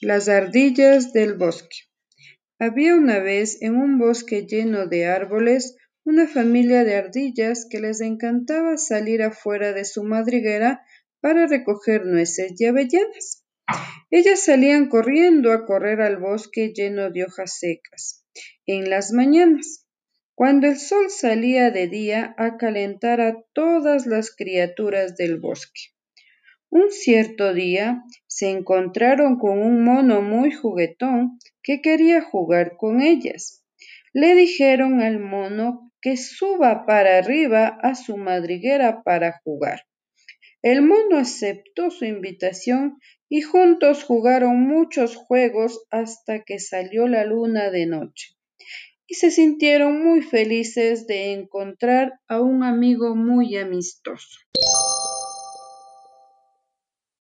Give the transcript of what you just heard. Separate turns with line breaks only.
Las ardillas del bosque. Había una vez en un bosque lleno de árboles una familia de ardillas que les encantaba salir afuera de su madriguera para recoger nueces y avellanas. Ellas salían corriendo a correr al bosque lleno de hojas secas en las mañanas, cuando el sol salía de día a calentar a todas las criaturas del bosque. Un cierto día se encontraron con un mono muy juguetón que quería jugar con ellas. Le dijeron al mono que suba para arriba a su madriguera para jugar. El mono aceptó su invitación y juntos jugaron muchos juegos hasta que salió la luna de noche. Y se sintieron muy felices de encontrar a un amigo muy amistoso.